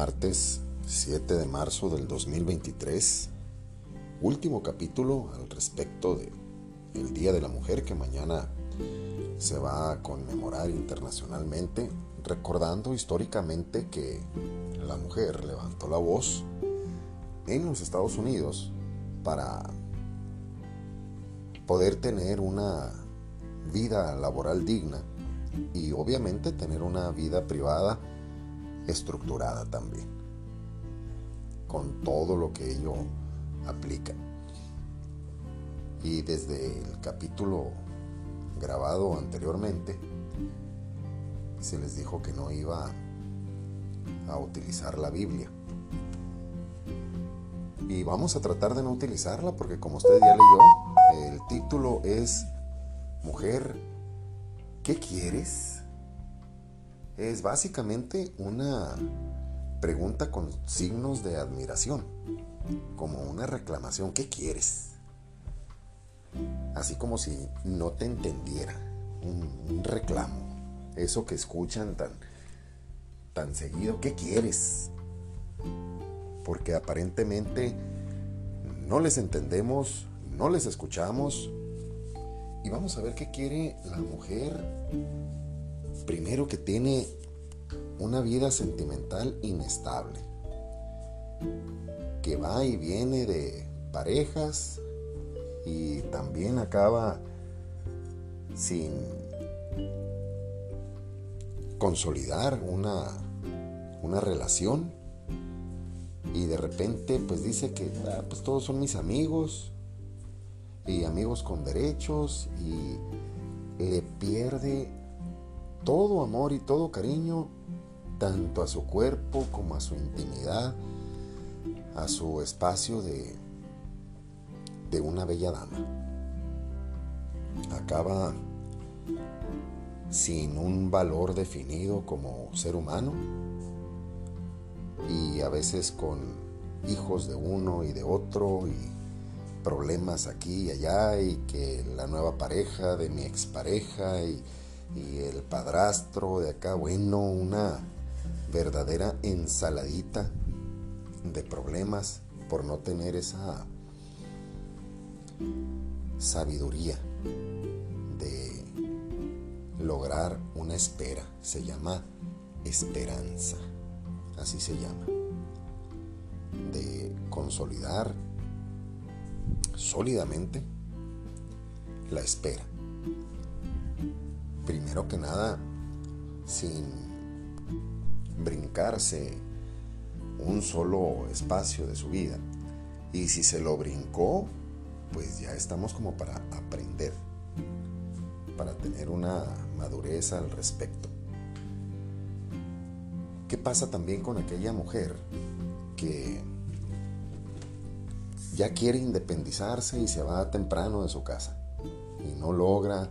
martes 7 de marzo del 2023, último capítulo al respecto de Día de la Mujer que mañana se va a conmemorar internacionalmente, recordando históricamente que la mujer levantó la voz en los Estados Unidos para poder tener una vida laboral digna y obviamente tener una vida privada estructurada también, con todo lo que ello aplica. Y desde el capítulo grabado anteriormente, se les dijo que no iba a utilizar la Biblia. Y vamos a tratar de no utilizarla porque como usted ya leyó, el título es Mujer, ¿qué quieres? Es básicamente una pregunta con signos de admiración, como una reclamación, ¿qué quieres? Así como si no te entendiera, un, reclamo, eso que escuchan tan, tan seguido, ¿qué quieres? Porque aparentemente no les entendemos, no les escuchamos, y vamos a ver qué quiere la mujer Primero que tiene una vida sentimental inestable, que va y viene de parejas y también acaba sin consolidar una, una relación. Y de repente pues dice que ah, pues todos son mis amigos y amigos con derechos y le pierde todo amor y todo cariño, tanto a su cuerpo como a su intimidad, a su espacio de, de una bella dama. Acaba sin un valor definido como ser humano y a veces con hijos de uno y de otro y problemas aquí y allá y que la nueva pareja de mi expareja y y el padrastro de acá, bueno, una verdadera ensaladita de problemas por no tener esa sabiduría de lograr una espera. Se llama esperanza, así se llama. De consolidar sólidamente la espera primero que nada, sin brincarse un solo espacio de su vida. Y si se lo brincó, pues ya estamos como para aprender, para tener una madurez al respecto. ¿Qué pasa también con aquella mujer que ya quiere independizarse y se va temprano de su casa y no logra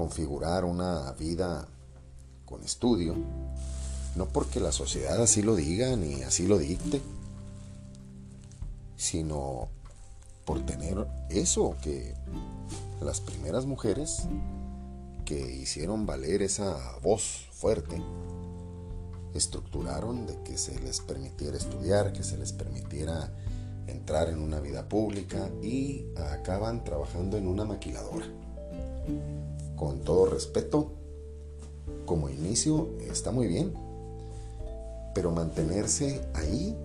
configurar una vida con estudio, no porque la sociedad así lo diga ni así lo dicte, sino por tener eso que las primeras mujeres que hicieron valer esa voz fuerte, estructuraron de que se les permitiera estudiar, que se les permitiera entrar en una vida pública y acaban trabajando en una maquiladora con todo respeto, como inicio está muy bien, pero mantenerse ahí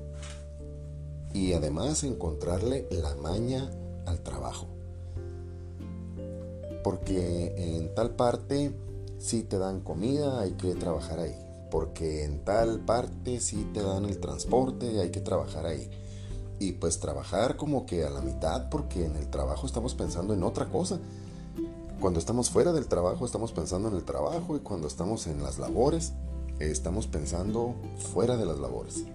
y además encontrarle la maña al trabajo. Porque en tal parte si te dan comida, hay que trabajar ahí. Porque en tal parte si te dan el transporte, hay que trabajar ahí. Y pues trabajar como que a la mitad porque en el trabajo estamos pensando en otra cosa. Cuando estamos fuera del trabajo estamos pensando en el trabajo y cuando estamos en las labores estamos pensando fuera de las labores.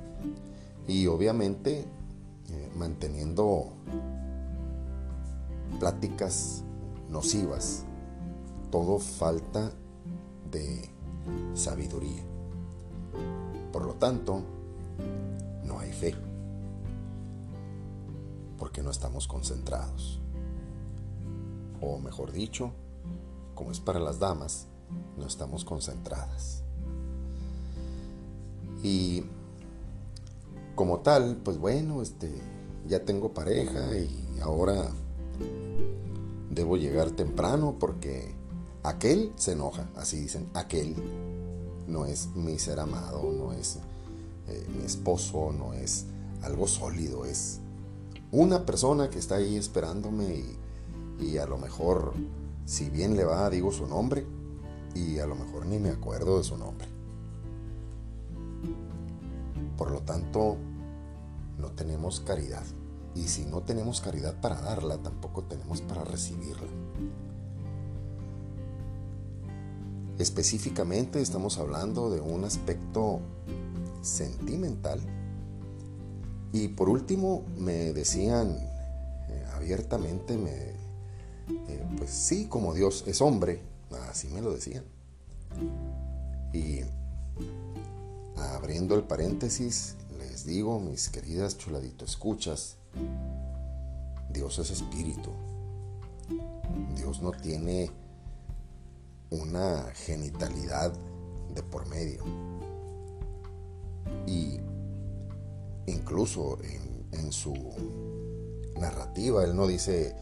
Y obviamente eh, manteniendo pláticas nocivas. Todo falta de sabiduría. Por lo tanto, no hay fe. Porque no estamos concentrados o mejor dicho, como es para las damas, no estamos concentradas. Y como tal, pues bueno, este, ya tengo pareja y ahora debo llegar temprano porque aquel se enoja, así dicen, aquel no es mi ser amado, no es eh, mi esposo, no es algo sólido, es una persona que está ahí esperándome y, a lo mejor, si bien le va, digo su nombre y a lo mejor ni me acuerdo de su nombre. Por lo tanto, no tenemos caridad. Y si no tenemos caridad para darla, tampoco tenemos para recibirla. Específicamente estamos hablando de un aspecto sentimental. Y por último, me decían eh, abiertamente, me, eh, pues sí, como Dios es hombre, así me lo decían. Y abriendo el paréntesis, les digo, mis queridas chuladito escuchas, Dios es espíritu. Dios no tiene una genitalidad de por medio. Y incluso en, su narrativa, él no dice,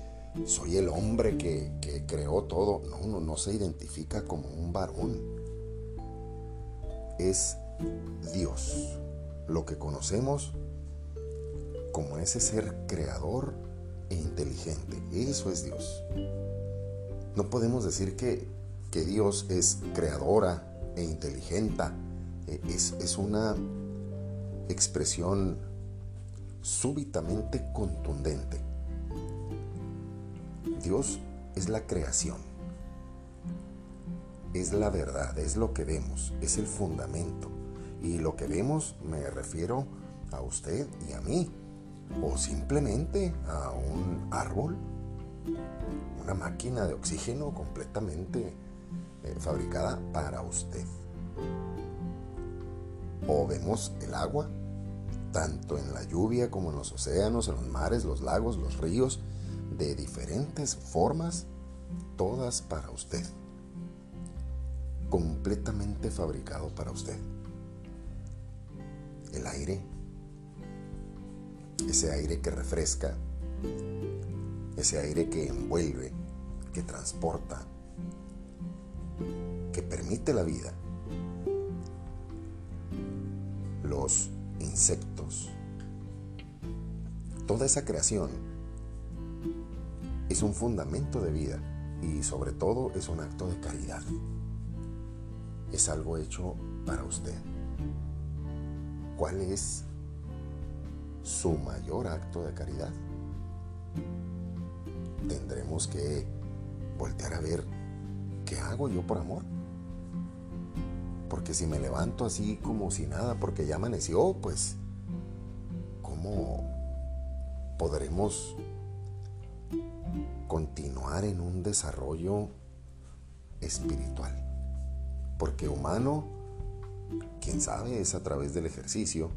soy el hombre que, que creó todo. No, no, no se identifica como un varón. Es Dios. Lo que conocemos como ese ser creador e inteligente. Eso es Dios. No podemos decir que, que Dios es creadora e inteligente. Es, es una expresión súbitamente contundente. Dios es la creación, es la verdad, es lo que vemos, es el fundamento. Y lo que vemos me refiero a usted y a mí, o simplemente a un árbol, una máquina de oxígeno completamente eh, fabricada para usted. O vemos el agua, tanto en la lluvia como en los océanos, en los mares, los lagos, los ríos, de diferentes formas, todas para usted. Completamente fabricado para usted. El aire ese aire que refresca, ese aire que envuelve, que transporta, que permite la vida. Los insectos, toda esa creación es un fundamento de vida y sobre todo es un acto de caridad. Es algo hecho para usted. ¿Cuál es su mayor acto de caridad. Tendremos que voltear a ver qué hago yo por amor. Porque si me levanto así como si nada, porque ya amaneció, pues, ¿cómo podremos continuar en un desarrollo espiritual? Porque humano, quién sabe, es a través del ejercicio,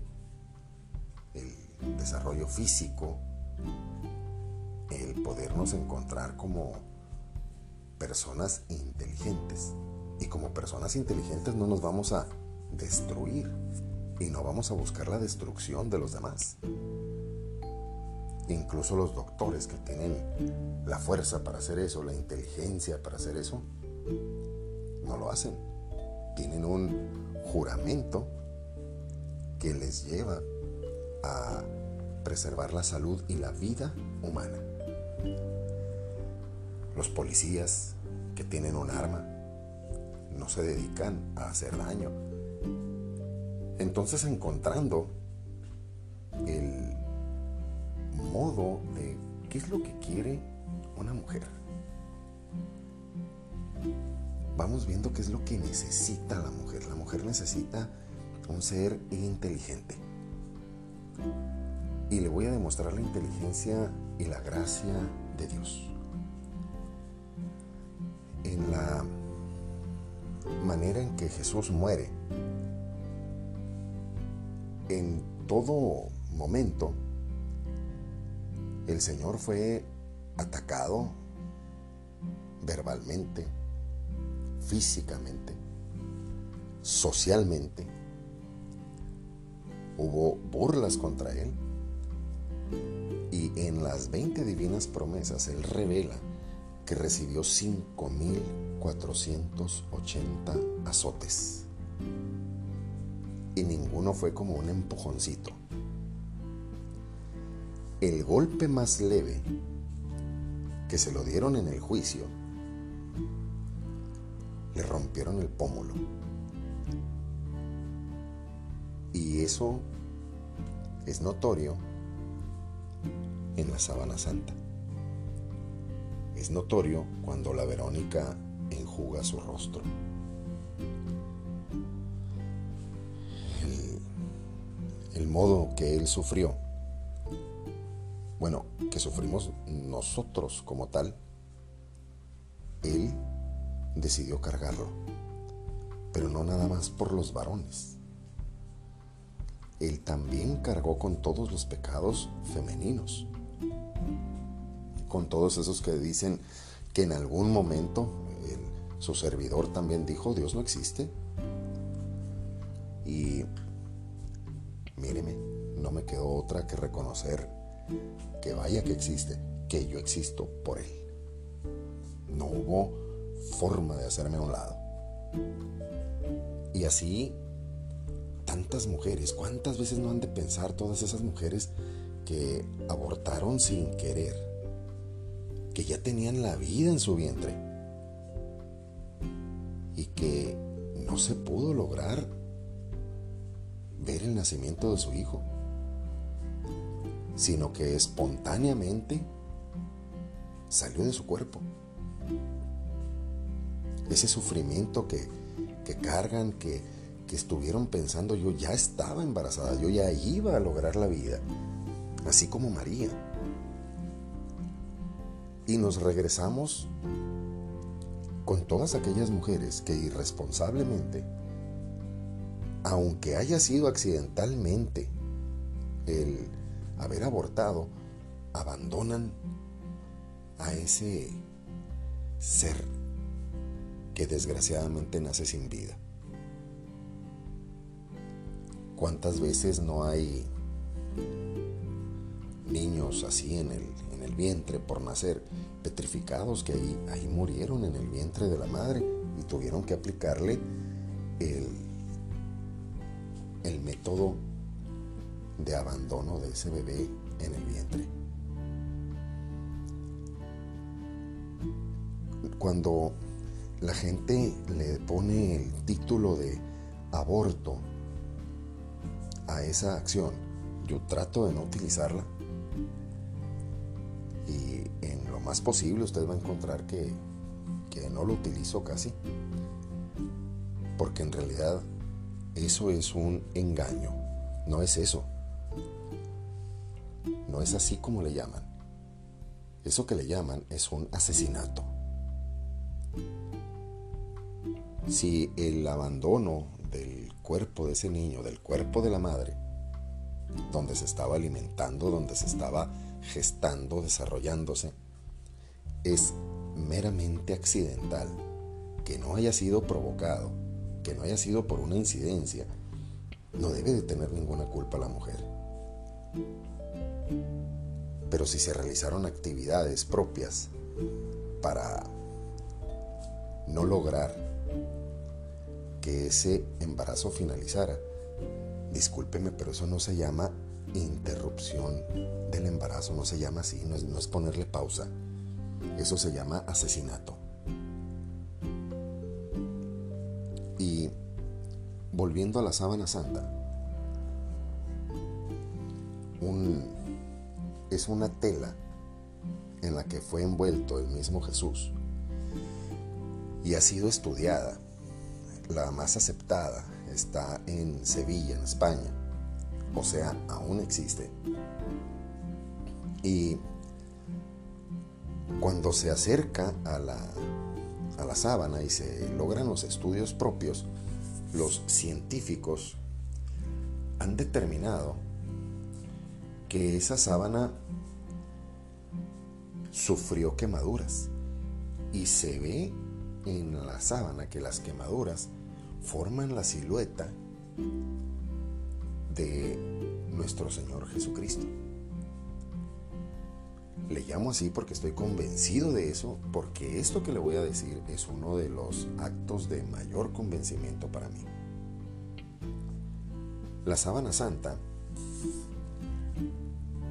el desarrollo físico, el podernos encontrar como personas inteligentes. Y como personas inteligentes no nos vamos a destruir y no vamos a buscar la destrucción de los demás. Incluso los doctores que tienen la fuerza para hacer eso, la inteligencia para hacer eso, no lo hacen. Tienen un juramento que les lleva a preservar la salud y la vida humana. Los policías que tienen un arma no se dedican a hacer daño. Entonces encontrando el modo de qué es lo que quiere una mujer. Vamos viendo qué es lo que necesita la mujer. La mujer necesita un ser inteligente y le voy a demostrar la inteligencia y la gracia de Dios. En la manera en que Jesús muere, en todo momento, el Señor fue atacado verbalmente, físicamente, socialmente, hubo burlas contra él. Y en las 20 divinas promesas él revela que recibió 5.480 azotes. Y ninguno fue como un empujoncito. El golpe más leve que se lo dieron en el juicio le rompieron el pómulo. Y eso es notorio en la sábana santa. Es notorio cuando la Verónica enjuga su rostro. El, el modo que él sufrió bueno, que sufrimos nosotros como tal, Él decidió cargarlo, pero no nada más por los varones. Él también cargó con todos los pecados femeninos, con todos esos que dicen que en algún momento su servidor también dijo, Dios no existe. Y míreme, no me quedó otra que reconocer que vaya que existe, que yo existo por Él. No hubo forma de hacerme a un lado. Y así, tantas mujeres, ¿cuántas veces no han de pensar todas esas mujeres que abortaron sin querer? Que ya tenían la vida en su vientre. Y que no se pudo lograr ver el nacimiento de su hijo sino que espontáneamente salió de su cuerpo. Ese sufrimiento que, cargan, que, que estuvieron pensando, yo ya estaba embarazada, yo ya iba a lograr la vida, así como María. Y nos regresamos con todas aquellas mujeres que irresponsablemente, aunque haya sido accidentalmente el haber abortado, abandonan a ese ser que desgraciadamente nace sin vida. ¿Cuántas veces no hay niños así en el, en el vientre por nacer, petrificados que ahí, ahí murieron en el vientre de la madre y tuvieron que aplicarle el, el método de abandono de ese bebé en el vientre. Cuando la gente le pone el título de aborto a esa acción, yo trato de no utilizarla y en lo más posible usted va a encontrar que, que no lo utilizo casi, porque en realidad eso es un engaño, no es eso. No es así como le llaman. Eso que le llaman es un asesinato. Si el abandono del cuerpo de ese niño, del cuerpo de la madre, donde se estaba alimentando, donde se estaba gestando, desarrollándose, es meramente accidental, que no haya sido provocado, que no haya sido por una incidencia, no debe de tener ninguna culpa la mujer. Pero si se realizaron actividades propias para no lograr que ese embarazo finalizara, discúlpeme, pero eso no se llama interrupción del embarazo, no se llama así, no es, no es ponerle pausa, eso se llama asesinato. Y volviendo a la sábana santa, un es una tela en la que fue envuelto el mismo Jesús y ha sido estudiada. La más aceptada está en Sevilla, en España. O sea, aún existe. Y cuando se acerca a la, a la sábana y se logran los estudios propios, los científicos han determinado que esa sábana sufrió quemaduras y se ve en la sábana que las quemaduras forman la silueta de nuestro Señor Jesucristo. Le llamo así porque estoy convencido de eso, porque esto que le voy a decir es uno de los actos de mayor convencimiento para mí. La sábana santa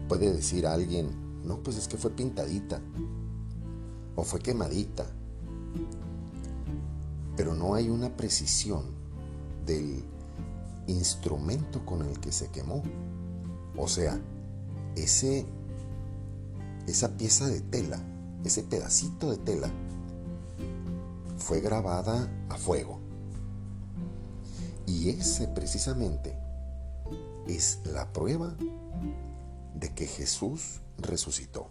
puede decir a alguien, no, pues es que fue pintadita o fue quemadita, pero no hay una precisión del instrumento con el que se quemó. O sea, ese esa pieza de tela, ese pedacito de tela, fue grabada a fuego. Y ese precisamente es la prueba de que Jesús resucitó.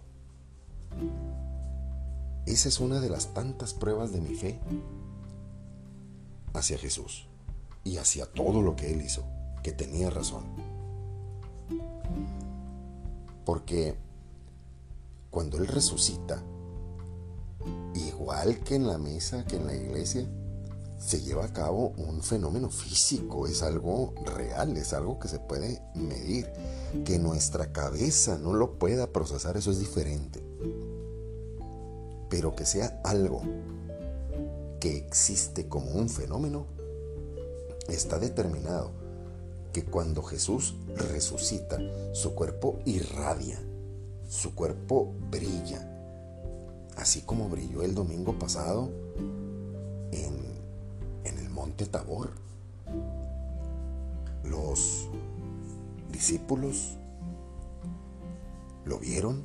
Esa es una de las tantas pruebas de mi fe hacia Jesús y hacia todo lo que Él hizo, que tenía razón. Porque cuando Él resucita, igual que en la mesa, que en la iglesia, se lleva a cabo un fenómeno físico, es algo real, es algo que se puede medir. Que nuestra cabeza no lo pueda procesar, eso es diferente. Pero que sea algo que existe como un fenómeno, está determinado que cuando Jesús resucita, su cuerpo irradia su cuerpo brilla, así como brilló el domingo pasado Tabor. Los discípulos lo vieron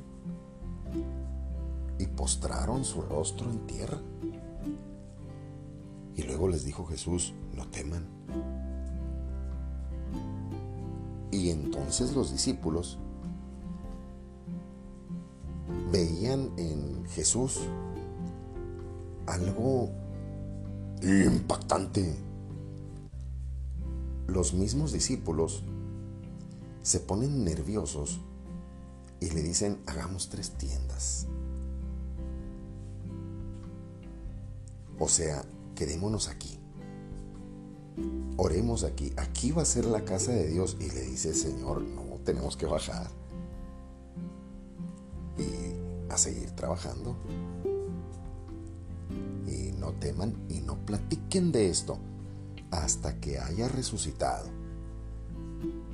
y postraron su rostro en tierra. Y luego les dijo Jesús, no teman. Y entonces los discípulos veían en Jesús algo impactante. Los mismos discípulos se ponen nerviosos y le dicen, hagamos tres tiendas. O sea, quedémonos aquí. Oremos aquí. Aquí va a ser la casa de Dios. Y le dice Señor, no, tenemos que bajar y a seguir trabajando. Y no teman y no platiquen de esto hasta que haya resucitado.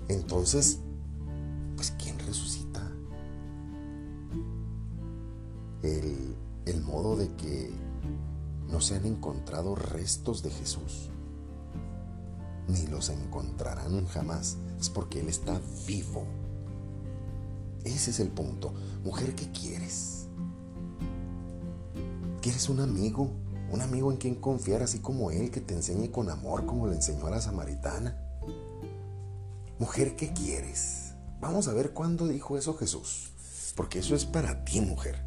Entonces, pues ¿quién resucita? El, el modo de que no se han encontrado restos de Jesús, ni los encontrarán jamás, es porque Él está vivo. Ese es el punto. Mujer, ¿qué quieres? ¿Quieres un amigo? Un amigo en quien confiar así como él, que te enseñe con amor como le enseñó a la samaritana. Mujer, ¿qué quieres? Vamos a ver cuándo dijo eso Jesús. Porque eso es para ti, mujer.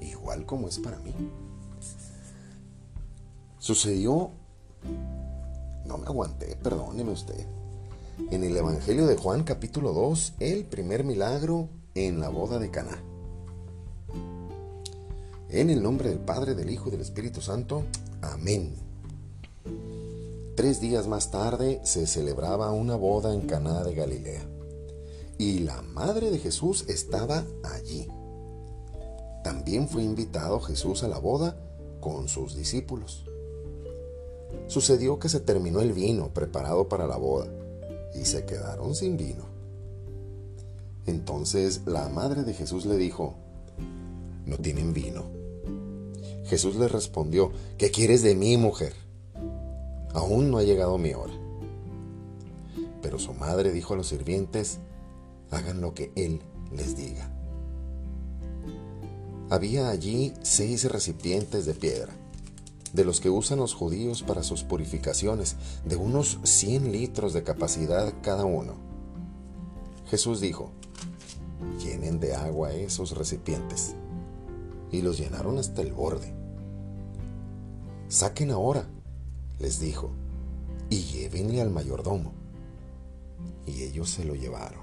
Igual como es para mí. Sucedió... No me aguanté, perdóneme usted en el Evangelio de Juan capítulo 2, el primer milagro en la boda de Caná. En el nombre del Padre, del Hijo y del Espíritu Santo. Amén. Tres días más tarde se celebraba una boda en Caná de Galilea. Y la madre de Jesús estaba allí. También fue invitado Jesús a la boda con sus discípulos. Sucedió que se terminó el vino preparado para la boda y se quedaron sin vino. Entonces la madre de Jesús le dijo, no tienen vino. Jesús le respondió, ¿qué quieres de mí, mujer? Aún no ha llegado mi hora. Pero su madre dijo a los sirvientes, hagan lo que él les diga. Había allí seis recipientes de piedra de los que usan los judíos para sus purificaciones, de unos 100 litros de capacidad cada uno. Jesús dijo, llenen de agua esos recipientes. Y los llenaron hasta el borde. Saquen ahora, les dijo, y llévenle al mayordomo. Y ellos se lo llevaron.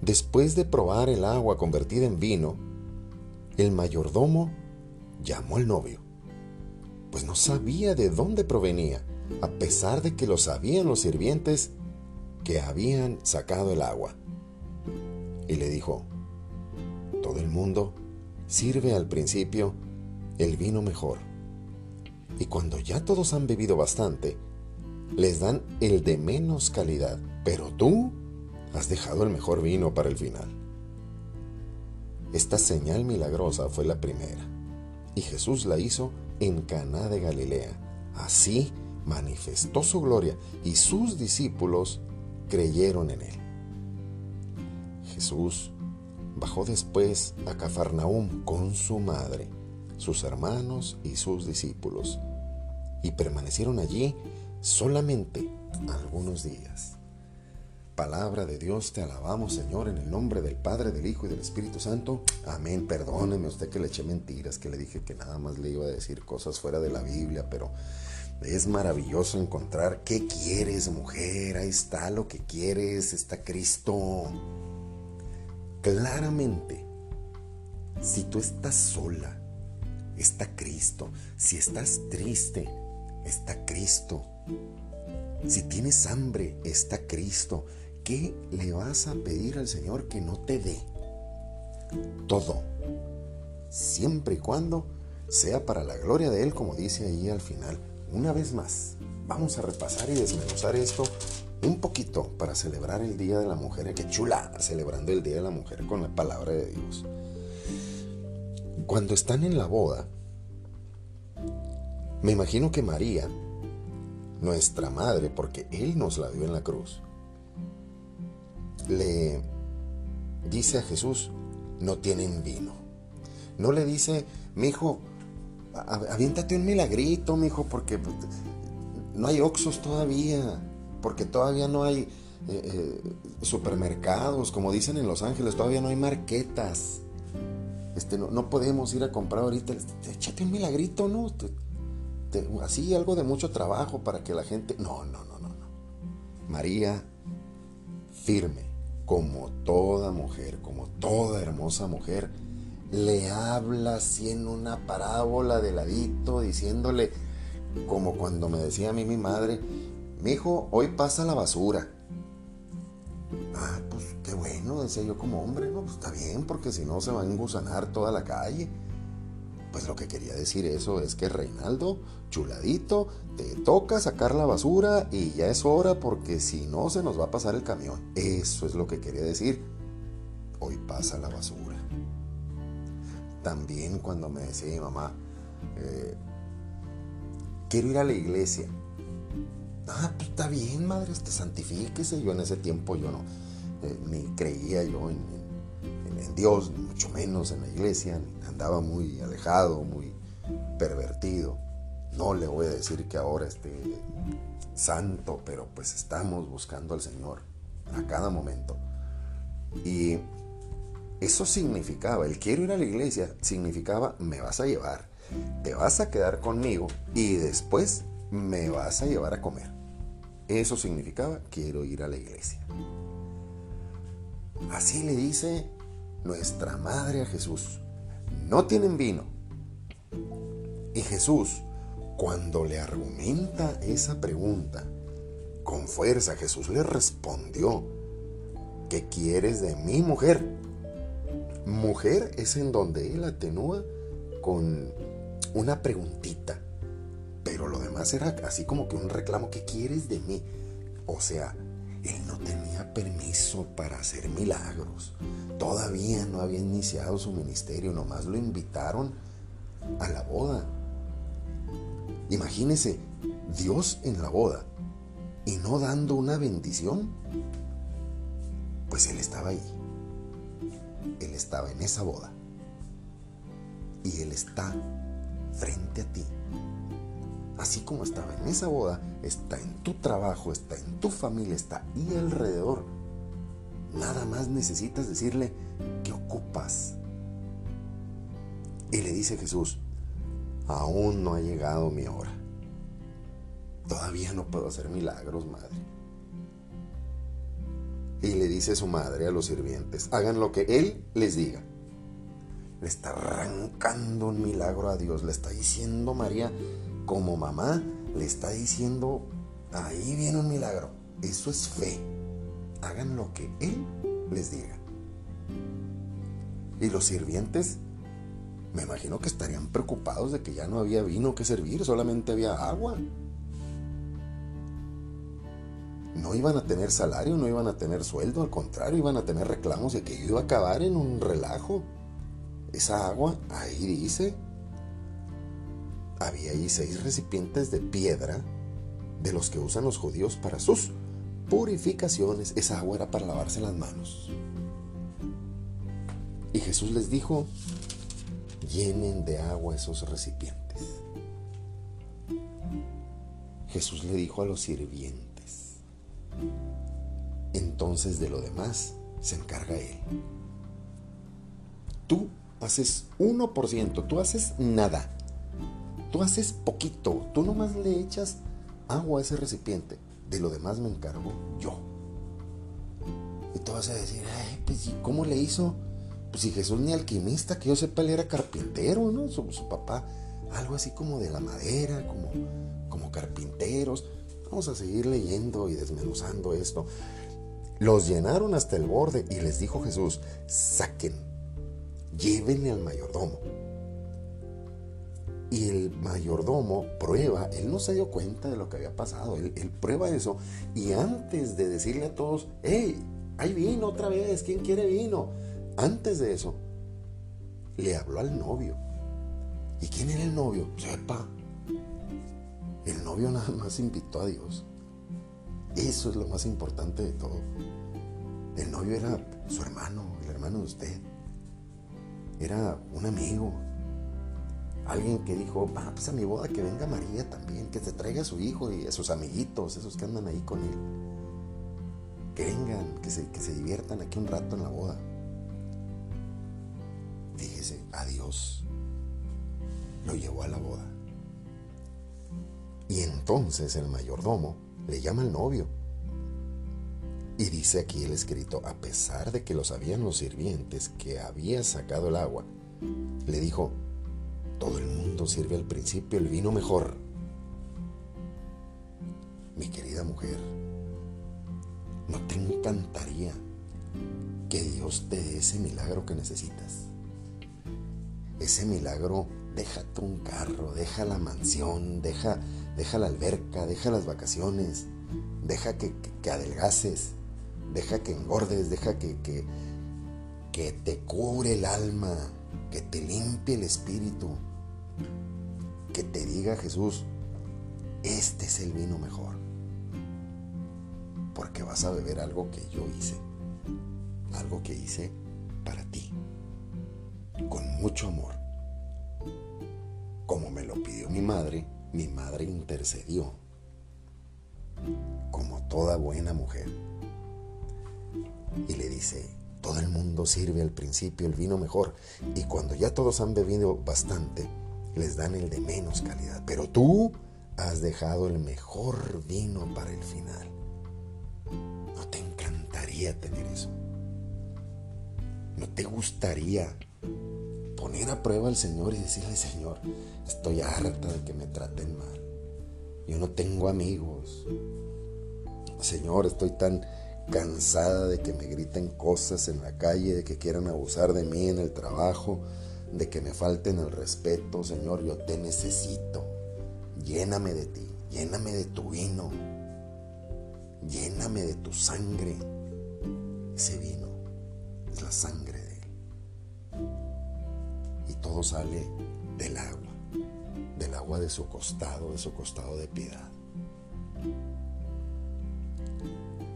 Después de probar el agua convertida en vino, el mayordomo llamó al novio pues no sabía de dónde provenía, a pesar de que lo sabían los sirvientes que habían sacado el agua. Y le dijo, todo el mundo sirve al principio el vino mejor. Y cuando ya todos han bebido bastante, les dan el de menos calidad. Pero tú has dejado el mejor vino para el final. Esta señal milagrosa fue la primera, y Jesús la hizo en Caná de Galilea. Así manifestó su gloria y sus discípulos creyeron en él. Jesús bajó después a Cafarnaúm con su madre, sus hermanos y sus discípulos, y permanecieron allí solamente algunos días. Palabra de Dios, te alabamos Señor en el nombre del Padre, del Hijo y del Espíritu Santo. Amén. Perdóneme usted que le eché mentiras, que le dije que nada más le iba a decir cosas fuera de la Biblia, pero es maravilloso encontrar qué quieres, mujer. Ahí está lo que quieres, está Cristo. Claramente, si tú estás sola, está Cristo. Si estás triste, está Cristo. Si tienes hambre, está Cristo. ¿Qué le vas a pedir al Señor que no te dé? Todo. Siempre y cuando sea para la gloria de Él, como dice ahí al final. Una vez más, vamos a repasar y desmenuzar esto un poquito para celebrar el Día de la Mujer. Qué chula, celebrando el Día de la Mujer con la palabra de Dios. Cuando están en la boda, me imagino que María, nuestra madre, porque Él nos la dio en la cruz, le dice a Jesús, no tienen vino. No le dice, mi hijo, aviéntate un milagrito, mi hijo, porque no hay oxos todavía porque todavía no hay eh, eh, supermercados, como dicen en Los Ángeles, todavía no hay marquetas. Este, no, podemos ir a comprar ahorita. Échate un milagrito, ¿no? así algo de mucho trabajo para que la gente... No, no, no, no, no. María, firme, como toda mujer, como toda hermosa mujer, le habla así en una parábola de ladito, diciéndole, como cuando me decía a mí mi madre, mi hijo, hoy pasa la basura. Ah, pues qué bueno, decía yo como hombre, no, pues está bien, porque si no se va a engusanar toda la calle. Pues lo que quería decir eso es que Reinaldo, chuladito, te toca sacar la basura y ya es hora porque si no se nos va a pasar el camión. Eso es lo que quería decir. Hoy pasa la basura. También cuando me decía mi mamá, eh, quiero ir a la iglesia. Ah, pues está bien, madre, santifíquese. Yo en ese tiempo yo no, eh, ni creía yo en, Dios, ni mucho menos en la iglesia, andaba muy alejado, muy pervertido. No le voy a decir que ahora esté santo, pero pues estamos buscando al Señor a cada momento. Y eso significaba, el quiero ir a la iglesia, significaba me vas a llevar, te vas a quedar conmigo y después me vas a llevar a comer. Eso significaba, quiero ir a la iglesia. Así le dice nuestra madre a Jesús, no tienen vino. Y Jesús, cuando le argumenta esa pregunta, con fuerza Jesús le respondió, ¿qué quieres de mi mujer? Mujer es en donde él atenúa con una preguntita pero lo demás era así como que un reclamo, ¿qué quieres de mí? O sea, él no tenía permiso para hacer milagros. Todavía no había iniciado su ministerio, nomás lo invitaron a la boda. Imagínese, Dios en la boda y no dando una bendición. Pues Él estaba ahí. Él estaba en esa boda. Y Él está frente a ti así como estaba en esa boda, está en tu trabajo, está en tu familia, está ahí alrededor. Nada más necesitas decirle, ¿qué ocupas? Y le dice Jesús, aún no ha llegado mi hora. Todavía no puedo hacer milagros, madre. Y le dice su madre a los sirvientes, hagan lo que Él les diga. Le está arrancando un milagro a Dios, le está diciendo María, como mamá le está diciendo, ahí viene un milagro. Eso es fe. hagan lo que Él les diga. Y los sirvientes, me imagino que estarían preocupados de que ya no había vino que servir, solamente había agua. No iban a tener salario, no iban a tener sueldo, al contrario, iban a tener reclamos de que iba a acabar en un relajo. Esa agua, ahí dice, había ahí seis recipientes de piedra de los que usan los judíos para sus purificaciones. Esa agua era para lavarse las manos. Y Jesús les dijo, llenen de agua esos recipientes. Jesús le dijo a los sirvientes, entonces de lo demás se encarga Él. Tú haces 1%, tú haces nada, tú haces poquito, tú nomás le echas agua a ese recipiente, de lo demás me encargo yo. Y tú vas a decir, pues ¿cómo le hizo? Pues si Jesús ni alquimista, que yo sepa, él era carpintero, ¿no? Su, papá, algo así como de la madera, como, como carpinteros. Vamos a seguir leyendo y desmenuzando esto. Los llenaron hasta el borde y les dijo Jesús, saquen, llévenle al mayordomo. Y el mayordomo prueba, él no se dio cuenta de lo que había pasado, él, prueba eso y antes de decirle a todos, hey, hay vino otra vez, ¿quién quiere vino? Antes de eso, le habló al novio. ¿Y quién era el novio? Sepa. El novio nada más invitó a Dios. Eso es lo más importante de todo. El novio era su hermano, el hermano de usted. Era un amigo. Alguien que dijo, va, pues a mi boda que venga María también, que se traiga a su hijo y a sus amiguitos, esos que andan ahí con él. Que vengan, que se, que se diviertan aquí un rato en la boda. Fíjese, a Dios lo llevó a la boda. Y entonces el mayordomo le llama al novio. Y dice aquí el escrito, a pesar de que lo sabían los sirvientes que había sacado el agua, le dijo, todo el mundo sirve al principio el vino mejor. Mi querida mujer, ¿no te encantaría que Dios te dé ese milagro que necesitas? ese milagro, deja un carro, deja la mansión, deja, deja la alberca, deja las vacaciones, deja que, adelgaces, deja que engordes, deja que, que, que te cubre el alma, que te limpie el espíritu, que te diga Jesús, este es el vino mejor, porque vas a beber algo que yo hice, algo que hice para ti con mucho amor. Como me lo pidió mi madre, mi madre intercedió, como toda buena mujer. Y le dice, todo el mundo sirve al principio el vino mejor y cuando ya todos han bebido bastante, les dan el de menos calidad. Pero tú has dejado el mejor vino para el final. ¿No te encantaría tener eso? ¿No te gustaría poner a prueba al Señor y decirle, Señor, estoy harta de que me traten mal. Yo no tengo amigos. Señor, estoy tan cansada de que me griten cosas en la calle, de que quieran abusar de mí en el trabajo, de que me falten el respeto. Señor, yo te necesito. Lléname de ti, lléname de tu vino, lléname de tu sangre. Ese vino es la sangre y todo sale del agua, del agua de su costado, de su costado de piedad.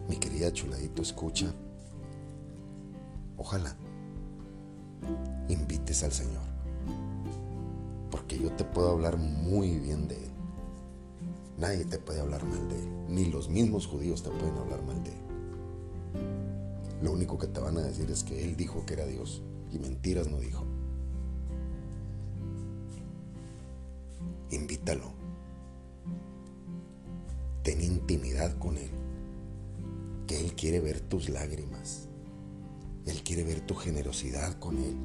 Mi querida chuladito, escucha. Ojalá invites al Señor, porque yo te puedo hablar muy bien de Él. Nadie te puede hablar mal de Él, ni los mismos judíos te pueden hablar mal de Él. Lo único que te van a decir es que Él dijo que era Dios y mentiras no dijo. invítalo. Ten intimidad con Él, que Él quiere ver tus lágrimas. Él quiere ver tu generosidad con Él.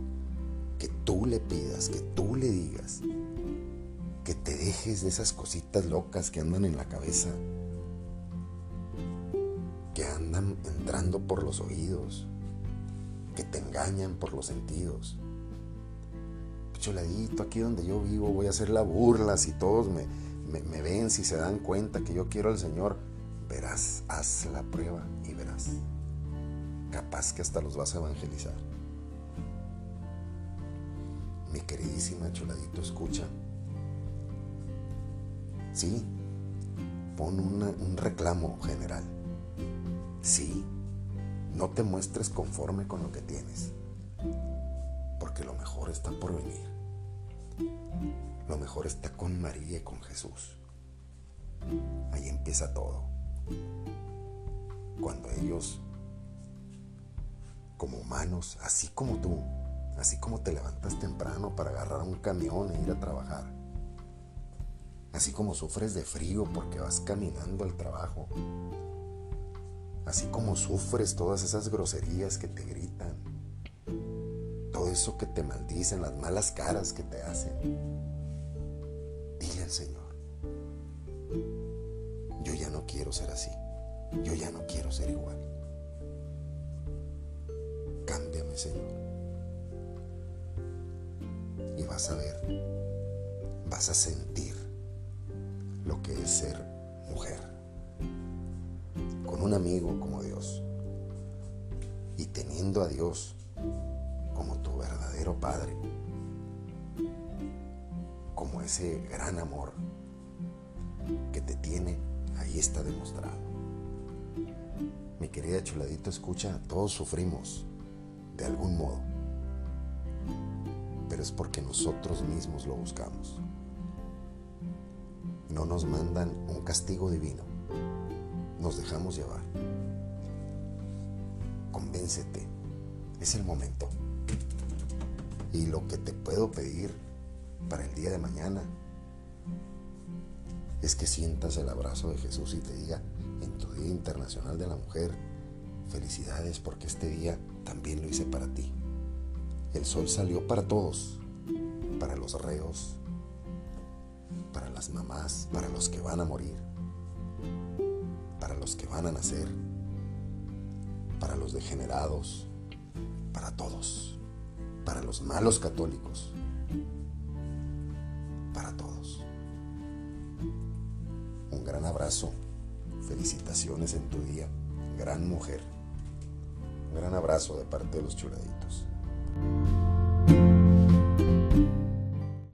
Que tú le pidas, que tú le digas, que te dejes de esas cositas locas que andan en la cabeza, que andan entrando por los oídos, que te engañan por los sentidos. Choladito, aquí donde yo vivo voy a hacer la burla si todos me ven, si se dan cuenta que yo quiero al Señor. Verás, haz la prueba y verás. Capaz que hasta los vas a evangelizar. Mi queridísima Choladito, escucha. Sí, pon un reclamo general. Sí, no te muestres conforme con lo que tienes, porque lo mejor está por venir. Lo mejor está con María y con Jesús. Ahí empieza todo. Cuando ellos, como humanos, así como tú, así como te levantas temprano para agarrar un camión e ir a trabajar, así como sufres de frío porque vas caminando al trabajo, así como sufres todas esas groserías que te gritan, todo eso que te maldicen, las malas caras que te hacen, dile al Señor, yo ya no quiero ser así, yo ya no quiero ser igual. Cámbiame, Señor. Y vas a ver, vas a sentir lo que es ser mujer, con un amigo como Dios y teniendo a Dios como tu verdadero Padre, como ese gran amor que te tiene, ahí está demostrado. Mi querida chuladito, escucha, todos sufrimos de algún modo, pero es porque nosotros mismos lo buscamos no nos mandan un castigo divino. Nos dejamos llevar. Convéncete. Es el momento. Y lo que te puedo pedir para el día de mañana es que sientas el abrazo de Jesús y te diga en tu Día Internacional de la Mujer, felicidades porque este día también lo hice para ti. El sol salió para todos, para los reos, para las mamás, para los que van a morir, para los que van a nacer, para los degenerados, para todos, para los malos católicos, para todos. Un gran abrazo, felicitaciones en tu día, gran mujer. Un gran abrazo de parte de los chuladitos.